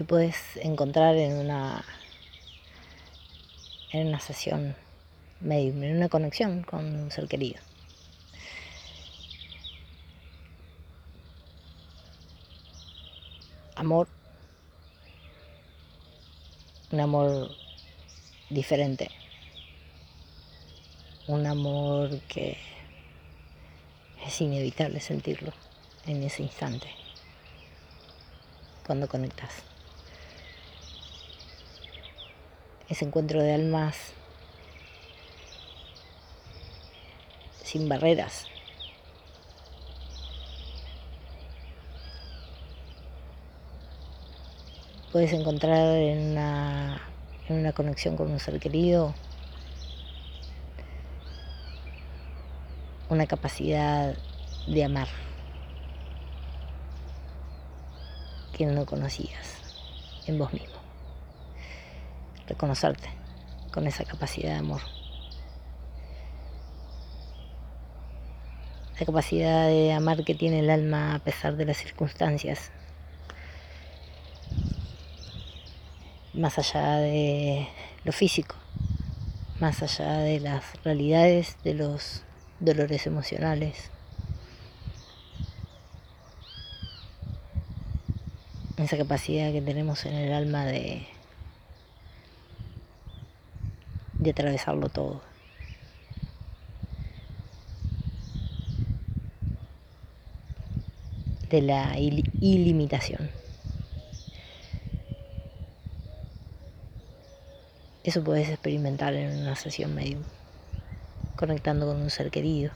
que puedes encontrar en una en una sesión medium, en una conexión con un ser querido. Amor, un amor diferente, un amor que es inevitable sentirlo en ese instante, cuando conectas. Ese encuentro de almas sin barreras. Puedes encontrar en una, en una conexión con un ser querido una capacidad de amar que no conocías en vos mismo. Reconocerte con esa capacidad de amor. La capacidad de amar que tiene el alma a pesar de las circunstancias. Más allá de lo físico, más allá de las realidades de los dolores emocionales. Esa capacidad que tenemos en el alma de, de atravesarlo todo. De la ilimitación. Eso puedes experimentar en una sesión medio conectando con un ser querido.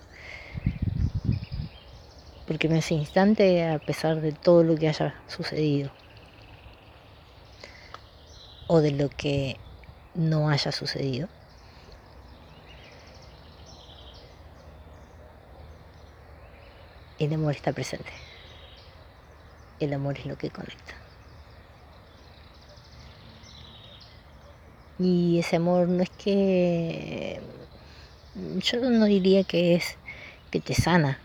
Porque en ese instante, a pesar de todo lo que haya sucedido, o de lo que no haya sucedido, el amor está presente. El amor es lo que conecta. Y ese amor no es que yo no diría que es que te sana.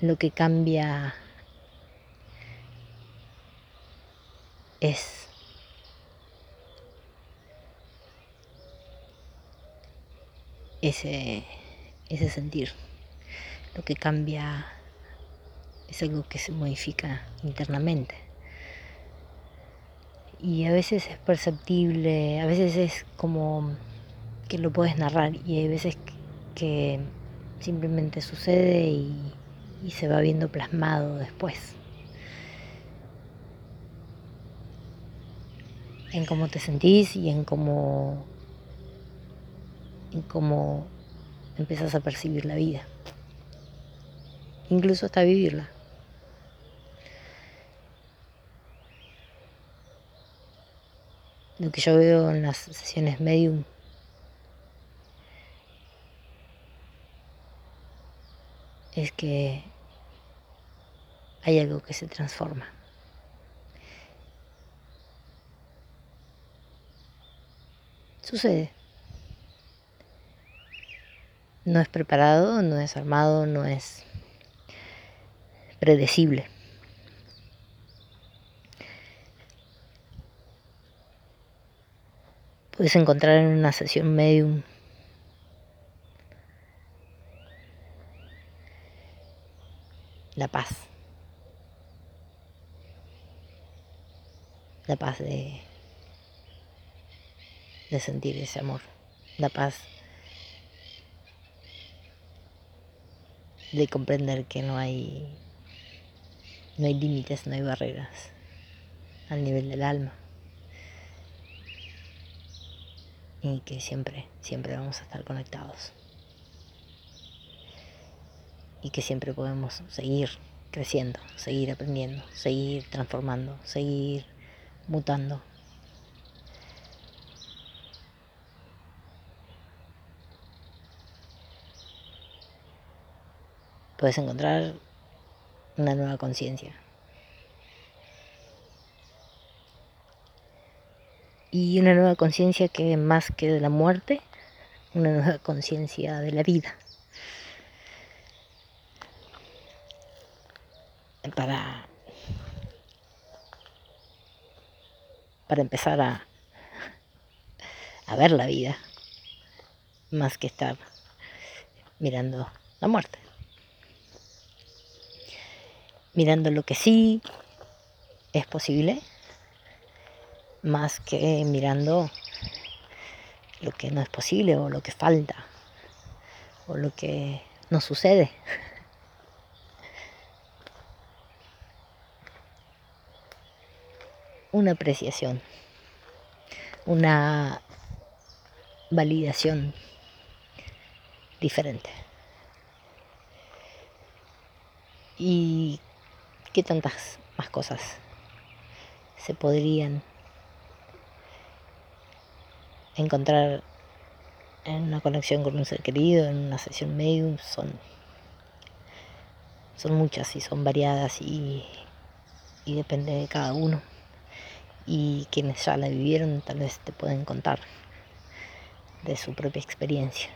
Lo que cambia es ese, ese sentir. Lo que cambia es algo que se modifica internamente y a veces es perceptible, a veces es como que lo puedes narrar y hay veces que simplemente sucede y, se va viendo plasmado después. En cómo te sentís y en cómo, en cómo empiezas a percibir la vida. Incluso hasta vivirla. lo que yo veo en las sesiones medium es que hay algo que se transforma. Sucede. No es preparado, no es armado, no es predecible. puedes encontrar en una sesión medium. La paz. La paz de, de sentir ese amor. La paz de comprender que no hay no hay límites, no hay barreras al nivel del alma. y que siempre, siempre vamos a estar conectados. Y que siempre podemos seguir creciendo, seguir aprendiendo, seguir transformando, seguir mutando. Puedes encontrar una nueva conciencia. y una nueva conciencia que más que de la muerte, una nueva conciencia de la vida. para, para empezar a, a ver la vida, más que estar mirando la muerte. Mirando lo que sí es posible, más que mirando lo que no es posible o lo que falta o lo que no sucede. Una apreciación, una validación diferente. Y qué tantas más cosas se podrían encontrar en una conexión con un ser querido, en una sesión medium, son, son muchas y son variadas y, y depende de cada uno. Y quienes ya la vivieron tal vez te pueden contar de su propia experiencia.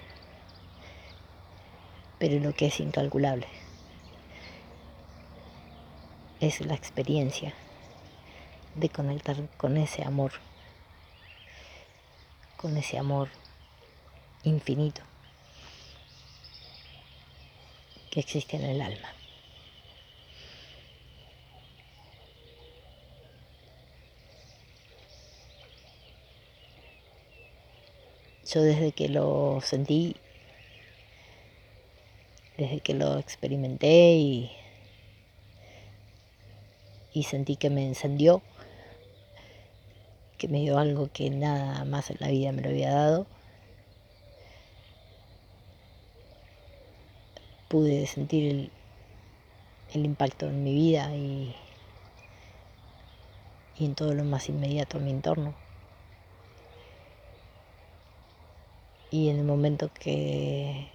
Pero lo que es incalculable es la experiencia de conectar con ese amor, con ese amor infinito que existe en el alma. Yo desde que lo sentí, desde que lo experimenté y, y sentí que me encendió, que me dio algo que nada más en la vida me lo había dado, pude sentir el, impacto en mi vida y, y en todo lo más inmediato en mi entorno. Y en el momento que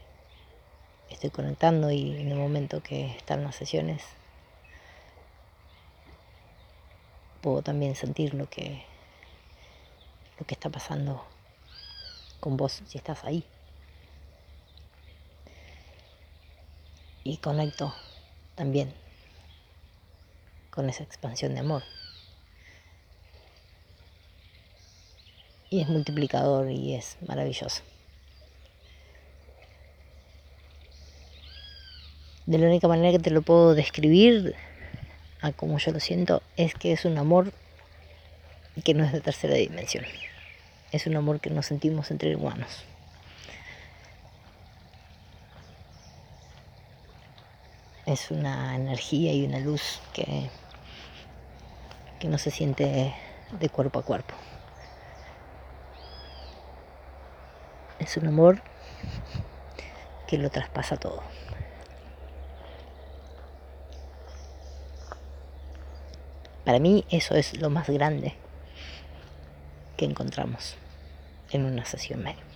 estoy conectando y en el momento que están las sesiones, puedo también sentir lo que, lo que está pasando con vos si estás ahí. y conecto también con esa expansión de amor. Y es multiplicador y es maravilloso. De la única manera que te lo puedo describir, a como yo lo siento, es que es un amor que no es de tercera dimensión. Es un amor que nos sentimos entre humanos. es una energía y una luz que, que no se siente de cuerpo a cuerpo. Es un amor que lo traspasa todo. Para mí eso es lo más grande que encontramos en una sesión médica.